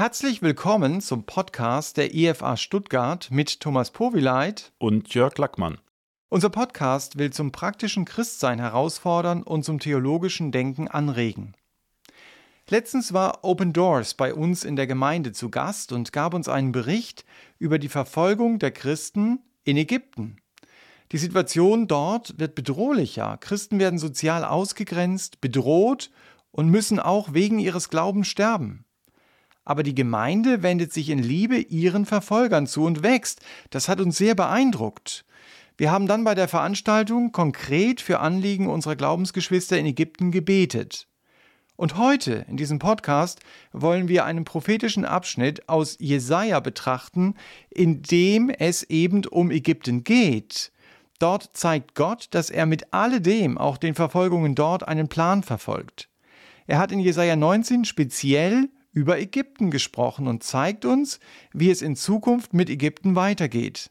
Herzlich willkommen zum Podcast der IFA Stuttgart mit Thomas Powileit und Jörg Lackmann. Unser Podcast will zum praktischen Christsein herausfordern und zum theologischen Denken anregen. Letztens war Open Doors bei uns in der Gemeinde zu Gast und gab uns einen Bericht über die Verfolgung der Christen in Ägypten. Die Situation dort wird bedrohlicher. Christen werden sozial ausgegrenzt, bedroht und müssen auch wegen ihres Glaubens sterben. Aber die Gemeinde wendet sich in Liebe ihren Verfolgern zu und wächst. Das hat uns sehr beeindruckt. Wir haben dann bei der Veranstaltung konkret für Anliegen unserer Glaubensgeschwister in Ägypten gebetet. Und heute in diesem Podcast wollen wir einen prophetischen Abschnitt aus Jesaja betrachten, in dem es eben um Ägypten geht. Dort zeigt Gott, dass er mit alledem, auch den Verfolgungen dort, einen Plan verfolgt. Er hat in Jesaja 19 speziell über Ägypten gesprochen und zeigt uns, wie es in Zukunft mit Ägypten weitergeht.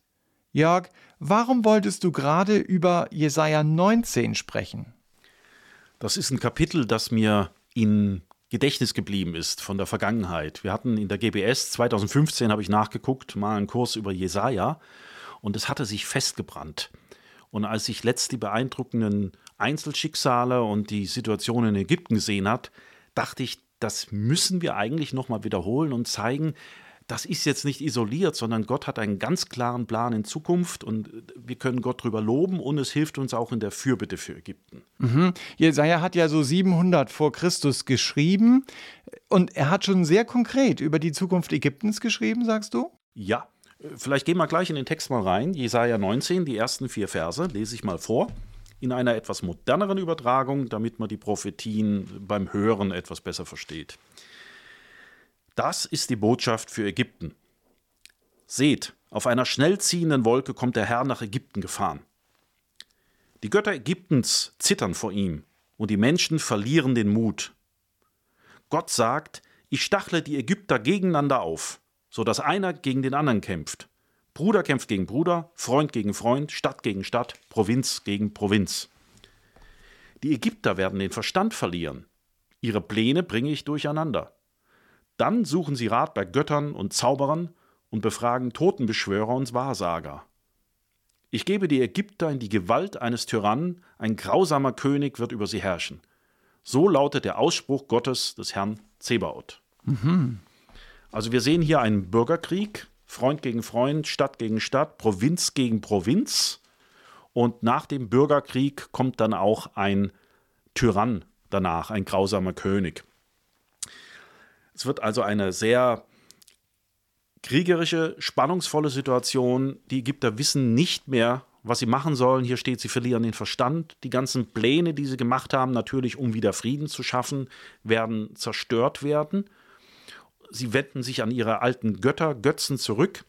Jörg, warum wolltest du gerade über Jesaja 19 sprechen? Das ist ein Kapitel, das mir in Gedächtnis geblieben ist von der Vergangenheit. Wir hatten in der GBS 2015, habe ich nachgeguckt, mal einen Kurs über Jesaja und es hatte sich festgebrannt. Und als ich letzt die beeindruckenden Einzelschicksale und die Situation in Ägypten gesehen hat, dachte ich, das müssen wir eigentlich nochmal wiederholen und zeigen, das ist jetzt nicht isoliert, sondern Gott hat einen ganz klaren Plan in Zukunft und wir können Gott drüber loben und es hilft uns auch in der Fürbitte für Ägypten. Mhm. Jesaja hat ja so 700 vor Christus geschrieben und er hat schon sehr konkret über die Zukunft Ägyptens geschrieben, sagst du? Ja. Vielleicht gehen wir gleich in den Text mal rein. Jesaja 19, die ersten vier Verse, lese ich mal vor. In einer etwas moderneren Übertragung, damit man die Prophetien beim Hören etwas besser versteht. Das ist die Botschaft für Ägypten. Seht, auf einer schnell ziehenden Wolke kommt der Herr nach Ägypten gefahren. Die Götter Ägyptens zittern vor ihm, und die Menschen verlieren den Mut. Gott sagt, ich stachle die Ägypter gegeneinander auf, so dass einer gegen den anderen kämpft. Bruder kämpft gegen Bruder, Freund gegen Freund, Stadt gegen Stadt, Provinz gegen Provinz. Die Ägypter werden den Verstand verlieren. Ihre Pläne bringe ich durcheinander. Dann suchen sie Rat bei Göttern und Zauberern und befragen Totenbeschwörer und Wahrsager. Ich gebe die Ägypter in die Gewalt eines Tyrannen, ein grausamer König wird über sie herrschen. So lautet der Ausspruch Gottes des Herrn Zebaoth. Mhm. Also wir sehen hier einen Bürgerkrieg, Freund gegen Freund, Stadt gegen Stadt, Provinz gegen Provinz. Und nach dem Bürgerkrieg kommt dann auch ein Tyrann danach, ein grausamer König. Es wird also eine sehr kriegerische, spannungsvolle Situation. Die Ägypter wissen nicht mehr, was sie machen sollen. Hier steht, sie verlieren den Verstand. Die ganzen Pläne, die sie gemacht haben, natürlich um wieder Frieden zu schaffen, werden zerstört werden. Sie wenden sich an ihre alten Götter, Götzen zurück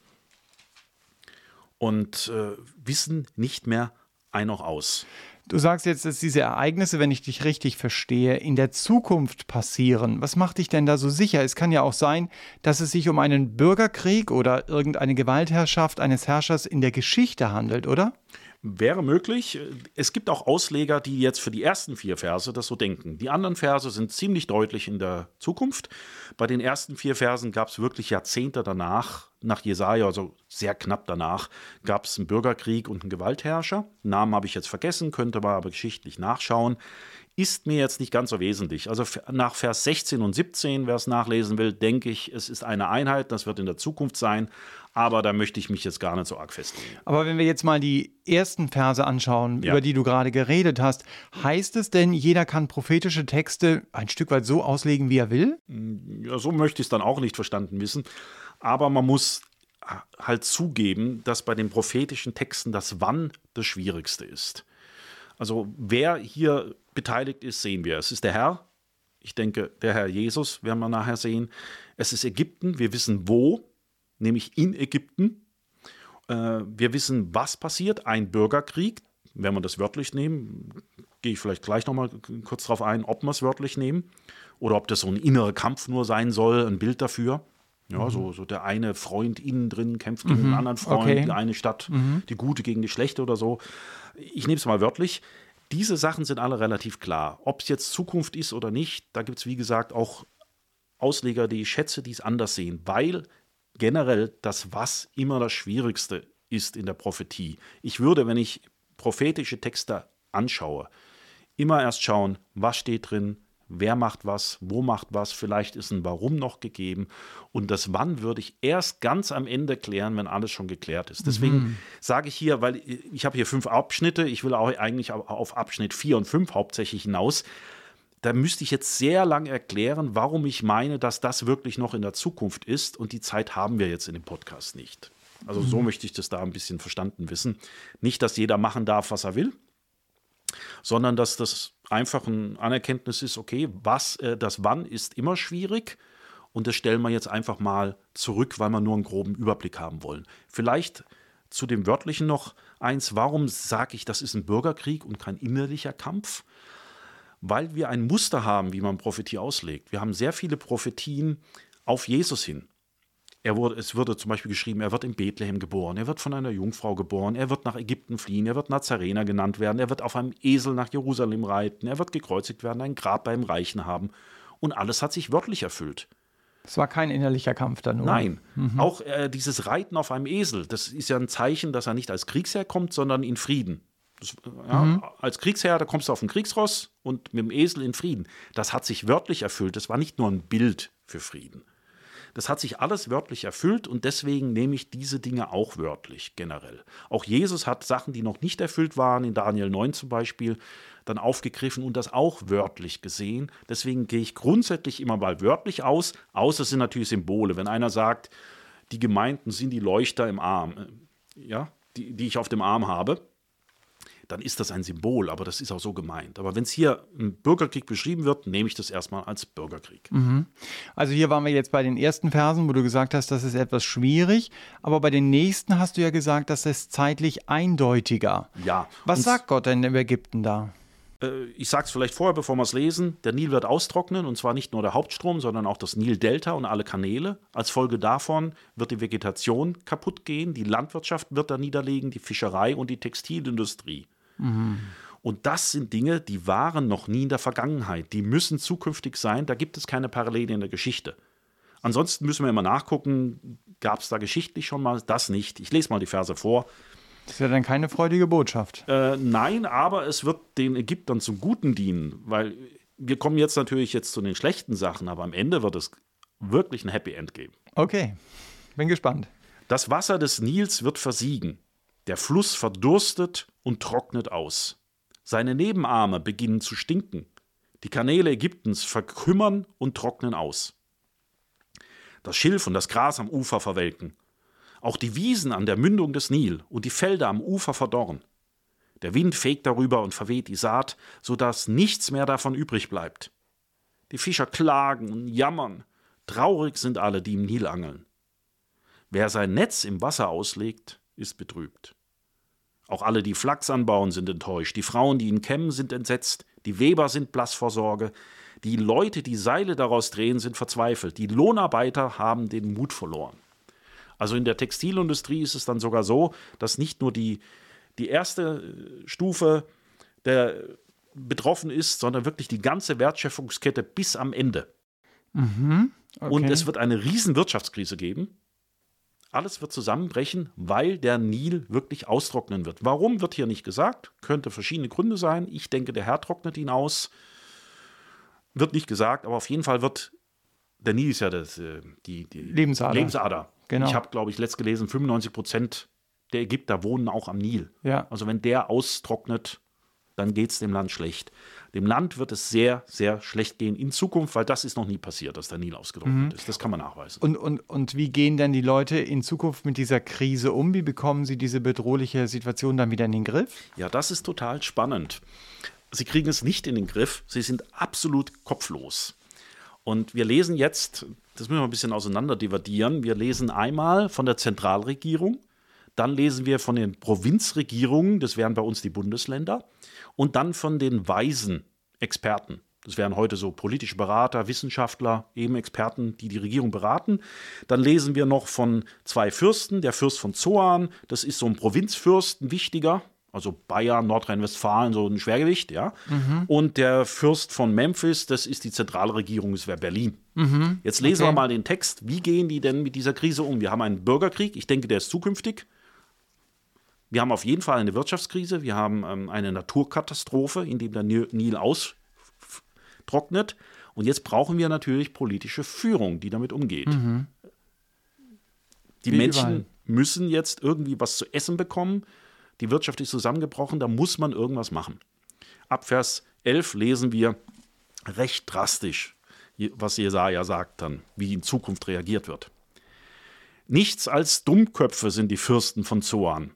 und äh, wissen nicht mehr ein noch aus. Du sagst jetzt, dass diese Ereignisse, wenn ich dich richtig verstehe, in der Zukunft passieren. Was macht dich denn da so sicher? Es kann ja auch sein, dass es sich um einen Bürgerkrieg oder irgendeine Gewaltherrschaft eines Herrschers in der Geschichte handelt, oder? Wäre möglich. Es gibt auch Ausleger, die jetzt für die ersten vier Verse das so denken. Die anderen Verse sind ziemlich deutlich in der Zukunft. Bei den ersten vier Versen gab es wirklich Jahrzehnte danach, nach Jesaja, also sehr knapp danach, gab es einen Bürgerkrieg und einen Gewaltherrscher. Namen habe ich jetzt vergessen, könnte man aber geschichtlich nachschauen ist mir jetzt nicht ganz so wesentlich. Also nach Vers 16 und 17, wer es nachlesen will, denke ich, es ist eine Einheit, das wird in der Zukunft sein, aber da möchte ich mich jetzt gar nicht so arg festlegen. Aber wenn wir jetzt mal die ersten Verse anschauen, ja. über die du gerade geredet hast, heißt es denn, jeder kann prophetische Texte ein Stück weit so auslegen, wie er will? Mm, ja, so möchte ich es dann auch nicht verstanden wissen, aber man muss halt zugeben, dass bei den prophetischen Texten das Wann das Schwierigste ist. Also wer hier beteiligt ist, sehen wir. Es ist der Herr, ich denke, der Herr Jesus werden wir nachher sehen. Es ist Ägypten, wir wissen wo, nämlich in Ägypten. Äh, wir wissen, was passiert, ein Bürgerkrieg, wenn wir das wörtlich nehmen, gehe ich vielleicht gleich nochmal kurz darauf ein, ob wir es wörtlich nehmen oder ob das so ein innerer Kampf nur sein soll, ein Bild dafür. Ja, mhm. so, so der eine Freund innen drin kämpft gegen mhm. einen anderen Freund, okay. die eine Stadt, mhm. die gute gegen die schlechte oder so ich nehme es mal wörtlich, diese Sachen sind alle relativ klar. Ob es jetzt Zukunft ist oder nicht, da gibt es, wie gesagt, auch Ausleger, die ich schätze, die es anders sehen, weil generell das Was immer das Schwierigste ist in der Prophetie. Ich würde, wenn ich prophetische Texte anschaue, immer erst schauen, was steht drin, wer macht was, wo macht was, vielleicht ist ein Warum noch gegeben. Und das Wann würde ich erst ganz am Ende klären, wenn alles schon geklärt ist. Deswegen mhm. sage ich hier, weil ich habe hier fünf Abschnitte, ich will auch eigentlich auf Abschnitt vier und fünf hauptsächlich hinaus. Da müsste ich jetzt sehr lang erklären, warum ich meine, dass das wirklich noch in der Zukunft ist. Und die Zeit haben wir jetzt in dem Podcast nicht. Also so mhm. möchte ich das da ein bisschen verstanden wissen. Nicht, dass jeder machen darf, was er will, sondern dass das einfach ein Anerkenntnis ist, okay, was, äh, das Wann ist immer schwierig und das stellen wir jetzt einfach mal zurück, weil wir nur einen groben Überblick haben wollen. Vielleicht zu dem Wörtlichen noch eins, warum sage ich, das ist ein Bürgerkrieg und kein innerlicher Kampf? Weil wir ein Muster haben, wie man Prophetie auslegt. Wir haben sehr viele Prophetien auf Jesus hin. Er wurde, es wurde zum Beispiel geschrieben, er wird in Bethlehem geboren, er wird von einer Jungfrau geboren, er wird nach Ägypten fliehen, er wird Nazarener genannt werden, er wird auf einem Esel nach Jerusalem reiten, er wird gekreuzigt werden, ein Grab beim Reichen haben. Und alles hat sich wörtlich erfüllt. Es war kein innerlicher Kampf dann, oder? Nein. Mhm. Auch äh, dieses Reiten auf einem Esel, das ist ja ein Zeichen, dass er nicht als Kriegsherr kommt, sondern in Frieden. Das, ja, mhm. Als Kriegsherr, da kommst du auf ein Kriegsross und mit dem Esel in Frieden. Das hat sich wörtlich erfüllt. Das war nicht nur ein Bild für Frieden. Das hat sich alles wörtlich erfüllt und deswegen nehme ich diese Dinge auch wörtlich generell. Auch Jesus hat Sachen, die noch nicht erfüllt waren, in Daniel 9 zum Beispiel, dann aufgegriffen und das auch wörtlich gesehen. Deswegen gehe ich grundsätzlich immer mal wörtlich aus, außer es sind natürlich Symbole. Wenn einer sagt, die Gemeinden sind die Leuchter im Arm, äh, ja, die, die ich auf dem Arm habe, dann ist das ein Symbol, aber das ist auch so gemeint. Aber wenn es hier ein Bürgerkrieg beschrieben wird, nehme ich das erstmal als Bürgerkrieg. Mhm. Also hier waren wir jetzt bei den ersten Versen, wo du gesagt hast, das ist etwas schwierig, aber bei den nächsten hast du ja gesagt, das ist zeitlich eindeutiger. Ja. Was sagt Gott denn im Ägypten da? Äh, ich sage es vielleicht vorher, bevor wir es lesen. Der Nil wird austrocknen und zwar nicht nur der Hauptstrom, sondern auch das Nildelta und alle Kanäle. Als Folge davon wird die Vegetation kaputt gehen, die Landwirtschaft wird da niederlegen, die Fischerei und die Textilindustrie. Mhm. Und das sind Dinge, die waren noch nie in der Vergangenheit. Die müssen zukünftig sein. Da gibt es keine Parallele in der Geschichte. Ansonsten müssen wir immer nachgucken, gab es da geschichtlich schon mal das nicht. Ich lese mal die Verse vor. Das ist ja dann keine freudige Botschaft. Äh, nein, aber es wird den Ägyptern zum Guten dienen, weil wir kommen jetzt natürlich jetzt zu den schlechten Sachen, aber am Ende wird es wirklich ein Happy End geben. Okay, bin gespannt. Das Wasser des Nils wird versiegen. Der Fluss verdurstet und trocknet aus. Seine Nebenarme beginnen zu stinken. Die Kanäle Ägyptens verkümmern und trocknen aus. Das Schilf und das Gras am Ufer verwelken. Auch die Wiesen an der Mündung des Nil und die Felder am Ufer verdorren. Der Wind fegt darüber und verweht die Saat, so dass nichts mehr davon übrig bleibt. Die Fischer klagen und jammern. Traurig sind alle, die im Nil angeln. Wer sein Netz im Wasser auslegt, ist betrübt. Auch alle, die Flachs anbauen, sind enttäuscht. Die Frauen, die ihn kämmen, sind entsetzt. Die Weber sind blass vor Sorge. Die Leute, die Seile daraus drehen, sind verzweifelt. Die Lohnarbeiter haben den Mut verloren. Also in der Textilindustrie ist es dann sogar so, dass nicht nur die, die erste Stufe der betroffen ist, sondern wirklich die ganze Wertschöpfungskette bis am Ende. Mhm, okay. Und es wird eine riesen Wirtschaftskrise geben. Alles wird zusammenbrechen, weil der Nil wirklich austrocknen wird. Warum wird hier nicht gesagt? Könnte verschiedene Gründe sein. Ich denke, der Herr trocknet ihn aus. Wird nicht gesagt, aber auf jeden Fall wird der Nil ist ja das, äh, die, die Lebensader. Lebensader. Genau. Ich habe, glaube ich, letzt gelesen, 95 Prozent der Ägypter wohnen auch am Nil. Ja. Also wenn der austrocknet, dann geht es dem Land schlecht. Dem Land wird es sehr, sehr schlecht gehen in Zukunft, weil das ist noch nie passiert, dass der Nil ausgetrocknet mhm. ist. Das kann man nachweisen. Und, und, und wie gehen denn die Leute in Zukunft mit dieser Krise um? Wie bekommen sie diese bedrohliche Situation dann wieder in den Griff? Ja, das ist total spannend. Sie kriegen es nicht in den Griff. Sie sind absolut kopflos. Und wir lesen jetzt, das müssen wir ein bisschen auseinander dividieren. Wir lesen einmal von der Zentralregierung, dann lesen wir von den Provinzregierungen, das wären bei uns die Bundesländer, und dann von den weisen Experten. Das wären heute so politische Berater, Wissenschaftler, eben Experten, die die Regierung beraten. Dann lesen wir noch von zwei Fürsten, der Fürst von Zoan, das ist so ein Provinzfürst, ein wichtiger, also Bayern, Nordrhein-Westfalen, so ein Schwergewicht, ja. Mhm. Und der Fürst von Memphis, das ist die zentrale Regierung, das wäre Berlin. Mhm. Jetzt lesen okay. wir mal den Text. Wie gehen die denn mit dieser Krise um? Wir haben einen Bürgerkrieg, ich denke, der ist zukünftig. Wir haben auf jeden Fall eine Wirtschaftskrise, wir haben ähm, eine Naturkatastrophe, in dem der Nil austrocknet. Und jetzt brauchen wir natürlich politische Führung, die damit umgeht. Mhm. Die Wie Menschen müssen jetzt irgendwie was zu essen bekommen die Wirtschaft ist zusammengebrochen, da muss man irgendwas machen. Ab Vers 11 lesen wir recht drastisch, was Jesaja sagt dann, wie in Zukunft reagiert wird. Nichts als Dummköpfe sind die Fürsten von Zoan.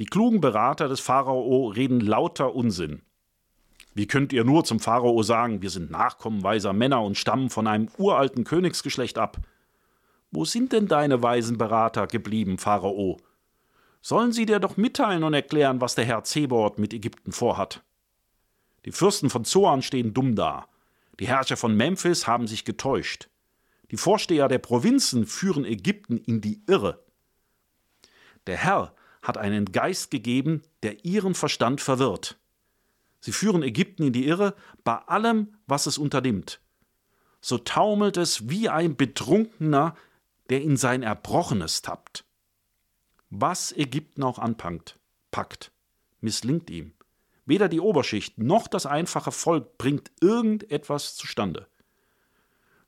Die klugen Berater des Pharao reden lauter Unsinn. Wie könnt ihr nur zum Pharao sagen, wir sind Nachkommen weiser Männer und stammen von einem uralten Königsgeschlecht ab? Wo sind denn deine weisen Berater geblieben, Pharao? sollen sie dir doch mitteilen und erklären, was der Herr Zebord mit Ägypten vorhat. Die Fürsten von Zoan stehen dumm da. Die Herrscher von Memphis haben sich getäuscht. Die Vorsteher der Provinzen führen Ägypten in die Irre. Der Herr hat einen Geist gegeben, der ihren Verstand verwirrt. Sie führen Ägypten in die Irre bei allem, was es unternimmt. So taumelt es wie ein Betrunkener, der in sein Erbrochenes tappt. Was Ägypten auch anpackt, packt, misslingt ihm. Weder die Oberschicht noch das einfache Volk bringt irgendetwas zustande.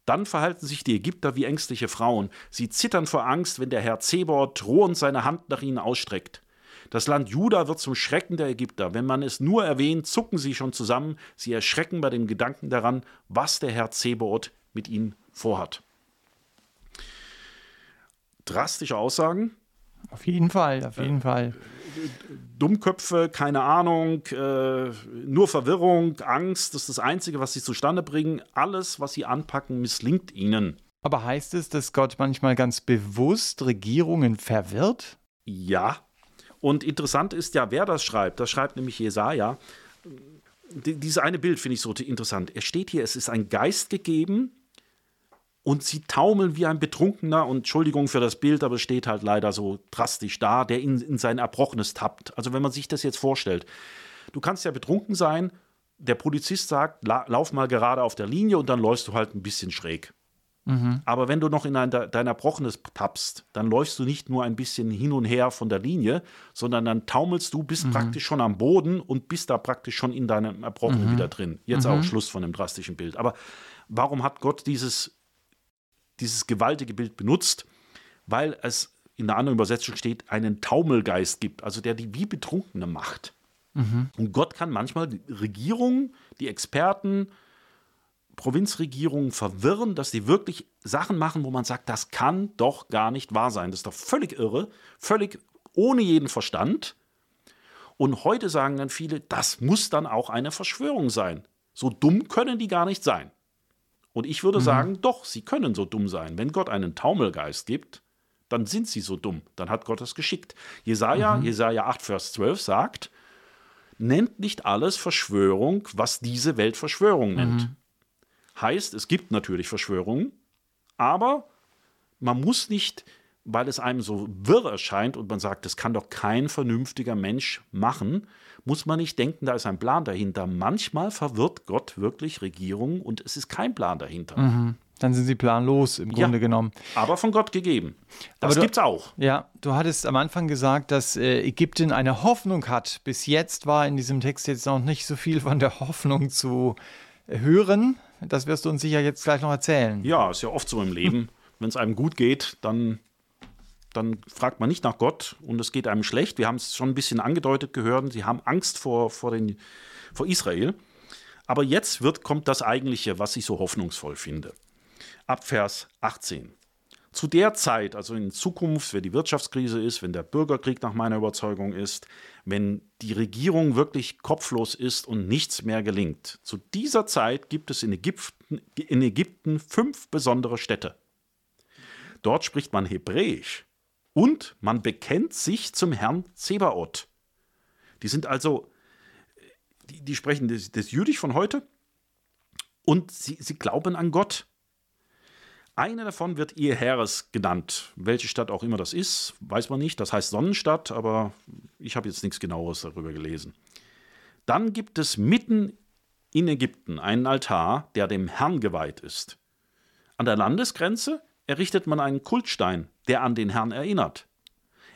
Dann verhalten sich die Ägypter wie ängstliche Frauen. Sie zittern vor Angst, wenn der Herr Zebor drohend seine Hand nach ihnen ausstreckt. Das Land Juda wird zum Schrecken der Ägypter. Wenn man es nur erwähnt, zucken sie schon zusammen. Sie erschrecken bei dem Gedanken daran, was der Herr Zebaoth mit ihnen vorhat. Drastische Aussagen, auf jeden Fall, auf jeden äh, Fall. Dummköpfe, keine Ahnung, äh, nur Verwirrung, Angst, das ist das Einzige, was sie zustande bringen. Alles, was sie anpacken, misslingt ihnen. Aber heißt es, dass Gott manchmal ganz bewusst Regierungen verwirrt? Ja. Und interessant ist ja, wer das schreibt. Das schreibt nämlich Jesaja. Dieses eine Bild finde ich so interessant. Er steht hier, es ist ein Geist gegeben, und sie taumeln wie ein Betrunkener und Entschuldigung für das Bild, aber es steht halt leider so drastisch da, der in, in sein Erbrochenes tappt. Also wenn man sich das jetzt vorstellt, du kannst ja betrunken sein, der Polizist sagt, la, lauf mal gerade auf der Linie und dann läufst du halt ein bisschen schräg. Mhm. Aber wenn du noch in ein, dein Erbrochenes tappst, dann läufst du nicht nur ein bisschen hin und her von der Linie, sondern dann taumelst du, bist mhm. praktisch schon am Boden und bist da praktisch schon in deinem Erbrochenen mhm. wieder drin. Jetzt auch mhm. Schluss von dem drastischen Bild. Aber warum hat Gott dieses dieses gewaltige Bild benutzt, weil es in der anderen Übersetzung steht, einen Taumelgeist gibt, also der die wie Betrunkene macht. Mhm. Und Gott kann manchmal die Regierungen, die Experten, Provinzregierungen verwirren, dass sie wirklich Sachen machen, wo man sagt, das kann doch gar nicht wahr sein. Das ist doch völlig irre, völlig ohne jeden Verstand. Und heute sagen dann viele, das muss dann auch eine Verschwörung sein. So dumm können die gar nicht sein. Und ich würde mhm. sagen, doch, sie können so dumm sein. Wenn Gott einen Taumelgeist gibt, dann sind sie so dumm. Dann hat Gott es geschickt. Jesaja, mhm. Jesaja 8, Vers 12 sagt, nennt nicht alles Verschwörung, was diese Welt Verschwörung nennt. Mhm. Heißt, es gibt natürlich Verschwörungen, aber man muss nicht, weil es einem so wirr erscheint und man sagt, das kann doch kein vernünftiger Mensch machen, muss man nicht denken, da ist ein Plan dahinter. Manchmal verwirrt Gott wirklich Regierungen und es ist kein Plan dahinter. Mhm. Dann sind sie planlos im Grunde ja, genommen. Aber von Gott gegeben. Das gibt es auch. Ja, du hattest am Anfang gesagt, dass äh, Ägypten eine Hoffnung hat. Bis jetzt war in diesem Text jetzt noch nicht so viel von der Hoffnung zu hören. Das wirst du uns sicher jetzt gleich noch erzählen. Ja, ist ja oft so im Leben. Wenn es einem gut geht, dann dann fragt man nicht nach Gott und es geht einem schlecht. Wir haben es schon ein bisschen angedeutet gehört, sie haben Angst vor, vor, den, vor Israel. Aber jetzt wird, kommt das Eigentliche, was ich so hoffnungsvoll finde. Ab Vers 18. Zu der Zeit, also in Zukunft, wenn die Wirtschaftskrise ist, wenn der Bürgerkrieg nach meiner Überzeugung ist, wenn die Regierung wirklich kopflos ist und nichts mehr gelingt, zu dieser Zeit gibt es in Ägypten, in Ägypten fünf besondere Städte. Dort spricht man Hebräisch und man bekennt sich zum Herrn Zebaoth. Die sind also, die, die sprechen das, das Jüdisch von heute und sie, sie glauben an Gott. Eine davon wird ihr Heeres genannt. Welche Stadt auch immer das ist, weiß man nicht. Das heißt Sonnenstadt, aber ich habe jetzt nichts genaueres darüber gelesen. Dann gibt es mitten in Ägypten einen Altar, der dem Herrn geweiht ist. An der Landesgrenze errichtet man einen Kultstein, der an den Herrn erinnert.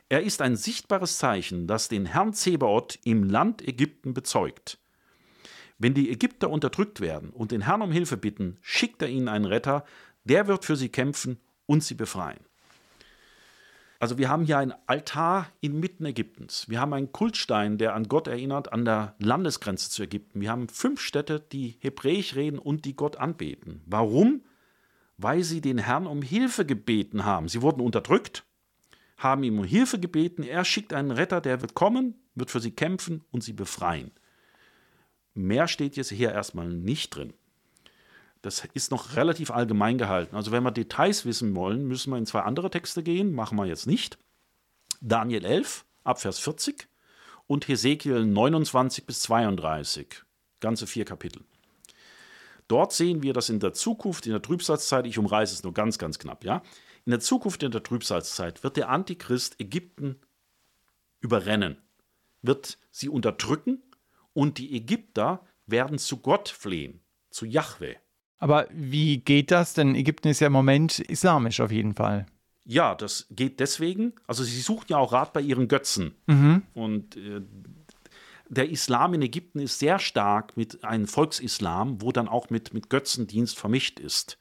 Er ist ein sichtbares Zeichen, das den Herrn Zebaoth im Land Ägypten bezeugt. Wenn die Ägypter unterdrückt werden und den Herrn um Hilfe bitten, schickt er ihnen einen Retter, der wird für sie kämpfen und sie befreien. Also wir haben hier ein Altar inmitten Ägyptens. Wir haben einen Kultstein, der an Gott erinnert, an der Landesgrenze zu Ägypten. Wir haben fünf Städte, die Hebräisch reden und die Gott anbeten. Warum? Weil sie den Herrn um Hilfe gebeten haben. Sie wurden unterdrückt, haben ihm um Hilfe gebeten. Er schickt einen Retter, der wird kommen, wird für sie kämpfen und sie befreien. Mehr steht jetzt hier erstmal nicht drin. Das ist noch relativ allgemein gehalten. Also wenn wir Details wissen wollen, müssen wir in zwei andere Texte gehen. Machen wir jetzt nicht. Daniel 11, Abvers 40 und Hesekiel 29 bis 32. Ganze vier Kapitel. Dort sehen wir, dass in der Zukunft, in der Trübsalzeit, ich umreiße es nur ganz, ganz knapp, ja, in der Zukunft, in der Trübsalzeit, wird der Antichrist Ägypten überrennen, wird sie unterdrücken und die Ägypter werden zu Gott flehen, zu Yahweh. Aber wie geht das? Denn Ägypten ist ja im Moment islamisch auf jeden Fall. Ja, das geht deswegen. Also sie suchen ja auch Rat bei ihren Götzen. Mhm. Und äh, der Islam in Ägypten ist sehr stark mit einem Volksislam, wo dann auch mit, mit Götzendienst vermischt ist.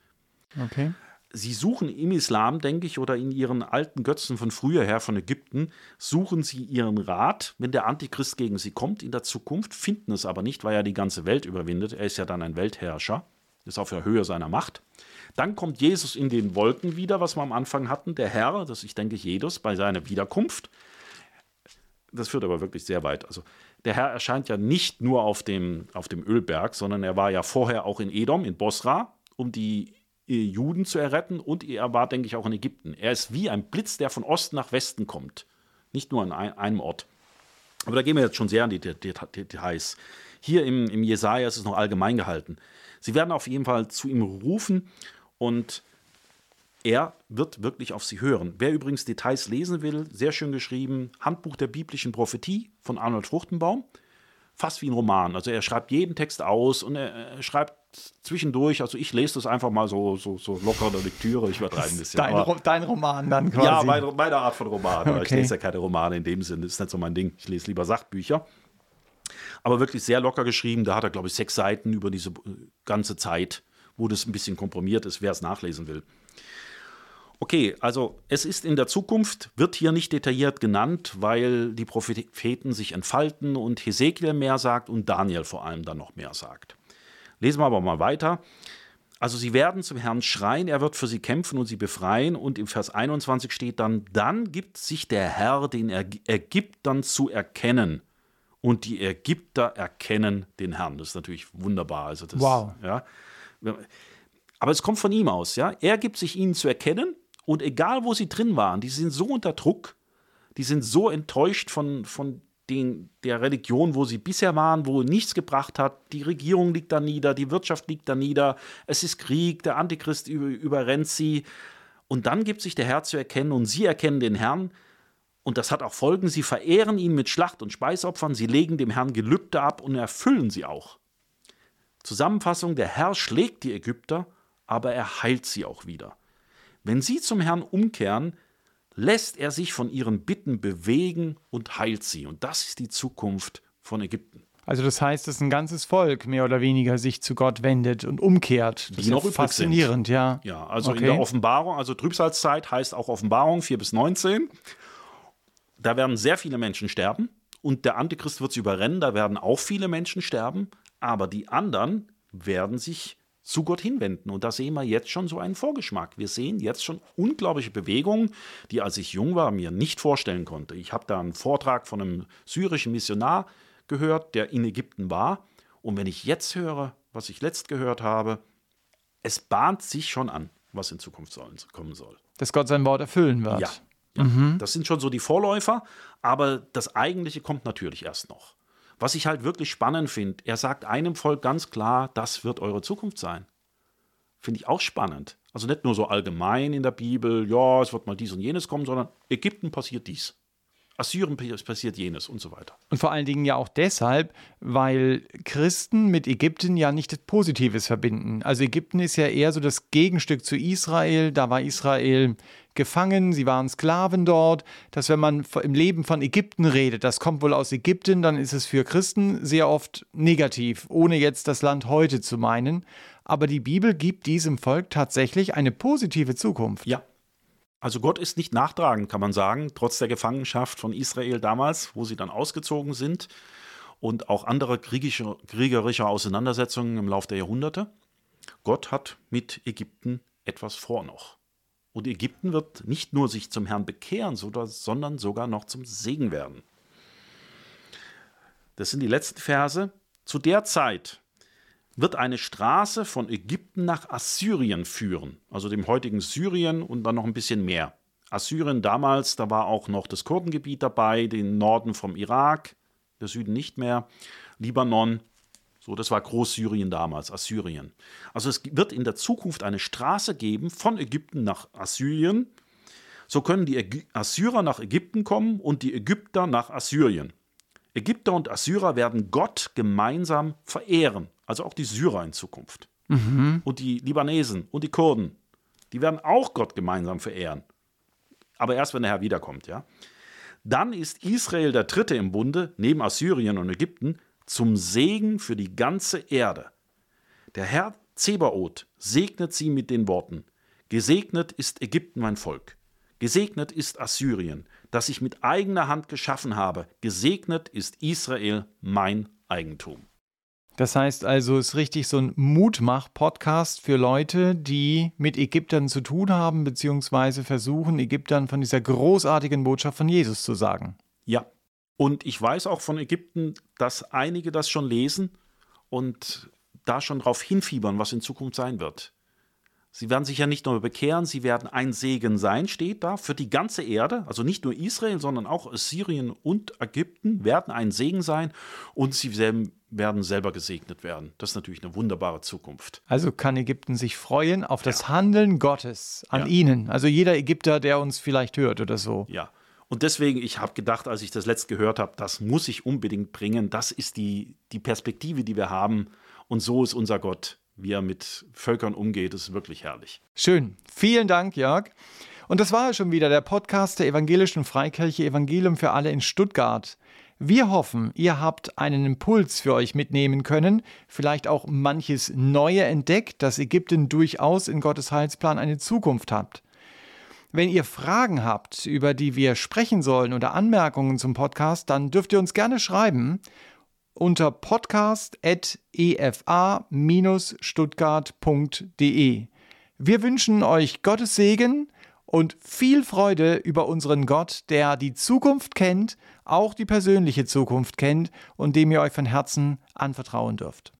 Okay. Sie suchen im Islam, denke ich, oder in ihren alten Götzen von früher her, von Ägypten, suchen sie ihren Rat, wenn der Antichrist gegen sie kommt in der Zukunft, finden es aber nicht, weil er die ganze Welt überwindet. Er ist ja dann ein Weltherrscher ist auf der Höhe seiner Macht. Dann kommt Jesus in den Wolken wieder, was wir am Anfang hatten, der Herr, das ich denke Jesus, bei seiner Wiederkunft. Das führt aber wirklich sehr weit. Also der Herr erscheint ja nicht nur auf dem, auf dem Ölberg, sondern er war ja vorher auch in Edom, in Bosra, um die äh, Juden zu erretten und er war, denke ich, auch in Ägypten. Er ist wie ein Blitz, der von Osten nach Westen kommt. Nicht nur an einem Ort. Aber da gehen wir jetzt schon sehr an die Details. Hier im, im Jesaja ist es noch allgemein gehalten. Sie werden auf jeden Fall zu ihm rufen und er wird wirklich auf sie hören. Wer übrigens Details lesen will, sehr schön geschrieben, Handbuch der biblischen Prophetie von Arnold Fruchtenbaum. Fast wie ein Roman. Also er schreibt jeden Text aus und er, schreibt zwischendurch, also ich lese das einfach mal so, so, so locker der Lektüre, ich übertreibe ein bisschen. Dein, aber, dein Roman dann quasi. Ja, meine, meine Art von Roman. Okay. Ich lese ja keine Romane in dem Sinne, das ist nicht so mein Ding. Ich lese lieber Sachbücher aber wirklich sehr locker geschrieben. Da hat er, glaube ich, sechs Seiten über diese äh, ganze Zeit, wo das ein bisschen komprimiert ist, wer es nachlesen will. Okay, also es ist in der Zukunft, wird hier nicht detailliert genannt, weil die Propheten sich entfalten und Hesekiel mehr sagt und Daniel vor allem dann noch mehr sagt. Lesen wir aber mal weiter. Also sie werden zum Herrn schreien, er wird für sie kämpfen und sie befreien. Und im Vers 21 steht dann, dann gibt sich der Herr den Ägyptern zu erkennen und die Ägypter erkennen den Herrn. Das ist natürlich wunderbar. Also das, wow. Ja. Aber es kommt von ihm aus. Ja. Er gibt sich ihnen zu erkennen und egal wo sie drin waren, die sind so unter Druck, die sind so enttäuscht von, von den, der Religion, wo sie bisher waren, wo nichts gebracht hat. Die Regierung liegt da nieder, die Wirtschaft liegt da nieder, es ist Krieg, der Antichrist überrennt sie. Und dann gibt sich der Herr zu erkennen und sie erkennen den Herrn und das hat auch Folgen. Sie verehren ihn mit Schlacht- und Speisopfern, sie legen dem Herrn Gelübde ab und erfüllen sie auch. Zusammenfassung: Der Herr schlägt die Ägypter, aber er heilt sie auch wieder. Wenn sie zum Herrn umkehren, lässt er sich von ihren Bitten bewegen und heilt sie. Und das ist die Zukunft von Ägypten. Also das heißt, dass ein ganzes Volk mehr oder weniger sich zu Gott wendet und umkehrt. Das Die noch ist faszinierend, sind. ja. Ja, also okay. in der Offenbarung, also Trübsalzeit heißt auch Offenbarung 4 bis 19. Da werden sehr viele Menschen sterben und der Antichrist wird sie überrennen, da werden auch viele Menschen sterben, aber die anderen werden sich zu Gott hinwenden. Und da sehen wir jetzt schon so einen Vorgeschmack. Wir sehen jetzt schon unglaubliche Bewegungen, die, als ich jung war, mir nicht vorstellen konnte. Ich habe da einen Vortrag von einem syrischen Missionar gehört, der in Ägypten war. Und wenn ich jetzt höre, was ich letzt gehört habe, es bahnt sich schon an, was in Zukunft kommen soll. Dass Gott sein Wort erfüllen wird. Ja, ja, mhm. Das sind schon so die Vorläufer, aber das Eigentliche kommt natürlich erst noch. Was ich halt wirklich spannend finde, er sagt einem Volk ganz klar, das wird eure Zukunft sein. Finde ich auch spannend. Also nicht nur so allgemein in der Bibel, ja, es wird mal dies und jenes kommen, sondern Ägypten passiert dies. Assyrien passiert jenes und so weiter. Und vor allen Dingen ja auch deshalb, weil Christen mit Ägypten ja nicht Positives verbinden. Also Ägypten ist ja eher so das Gegenstück zu Israel. Da war Israel gefangen, sie waren Sklaven dort. Dass wenn man im Leben von Ägypten redet, das kommt wohl aus Ägypten, dann ist es für Christen sehr oft negativ, ohne jetzt das Land heute zu meinen. Aber die Bibel gibt diesem Volk tatsächlich eine positive Zukunft. Ja, also Gott ist nicht nachtragend, kann man sagen, trotz der Gefangenschaft von Israel damals, wo sie dann ausgezogen sind und auch andere kriegische, kriegerische Auseinandersetzungen im Laufe der Jahrhunderte. Gott hat mit Ägypten etwas vor noch. Und Ägypten wird nicht nur sich zum Herrn bekehren, sondern sogar noch zum Segen werden. Das sind die letzten Verse. Zu der Zeit wird eine Straße von Ägypten nach Assyrien führen, also dem heutigen Syrien und dann noch ein bisschen mehr. Assyrien damals, da war auch noch das Kurdengebiet dabei, den Norden vom Irak, der Süden nicht mehr, Libanon, so das war Großsyrien damals, Assyrien. Also es wird in der Zukunft eine Straße geben von Ägypten nach Assyrien. So können die Assyrer nach Ägypten kommen und die Ägypter nach Assyrien. Ägypter und Assyrer werden Gott gemeinsam verehren also auch die Syrer in Zukunft. Mhm. Und die Libanesen und die Kurden, die werden auch Gott gemeinsam verehren. Aber erst, wenn der Herr wiederkommt, ja. Dann ist Israel der Dritte im Bunde, neben Assyrien und Ägypten, zum Segen für die ganze Erde. Der Herr Zebaoth segnet sie mit den Worten: Gesegnet ist Ägypten mein Volk, gesegnet ist Assyrien, das ich mit eigener Hand geschaffen habe, gesegnet ist Israel mein Eigentum. Das heißt also, es ist richtig so ein Mutmach-Podcast für Leute, die mit Ägyptern zu tun haben, beziehungsweise versuchen, Ägyptern von dieser großartigen Botschaft von Jesus zu sagen. Ja. Und ich weiß auch von Ägypten, dass einige das schon lesen und da schon darauf hinfiebern, was in Zukunft sein wird. Sie werden sich ja nicht nur bekehren, sie werden ein Segen sein, steht da, für die ganze Erde. Also nicht nur Israel, sondern auch Syrien und Ägypten werden ein Segen sein und sie werden selber gesegnet werden. Das ist natürlich eine wunderbare Zukunft. Also kann Ägypten sich freuen auf das ja. Handeln Gottes an ja. ihnen. Also jeder Ägypter, der uns vielleicht hört oder so. Ja. Und deswegen, ich habe gedacht, als ich das letzte gehört habe, das muss ich unbedingt bringen. Das ist die, die Perspektive, die wir haben. Und so ist unser Gott wie er mit Völkern umgeht, ist wirklich herrlich. Schön. Vielen Dank, Jörg. Und das war ja schon wieder der Podcast der Evangelischen Freikirche Evangelium für alle in Stuttgart. Wir hoffen, ihr habt einen Impuls für euch mitnehmen können, vielleicht auch manches Neue entdeckt, dass Ägypten durchaus in Gottes Heilsplan eine Zukunft hat. Wenn ihr Fragen habt, über die wir sprechen sollen oder Anmerkungen zum Podcast, dann dürft ihr uns gerne schreiben unter podcast.efa-stuttgart.de. Wir wünschen euch Gottes Segen und viel Freude über unseren Gott, der die Zukunft kennt, auch die persönliche Zukunft kennt und dem ihr euch von Herzen anvertrauen dürft.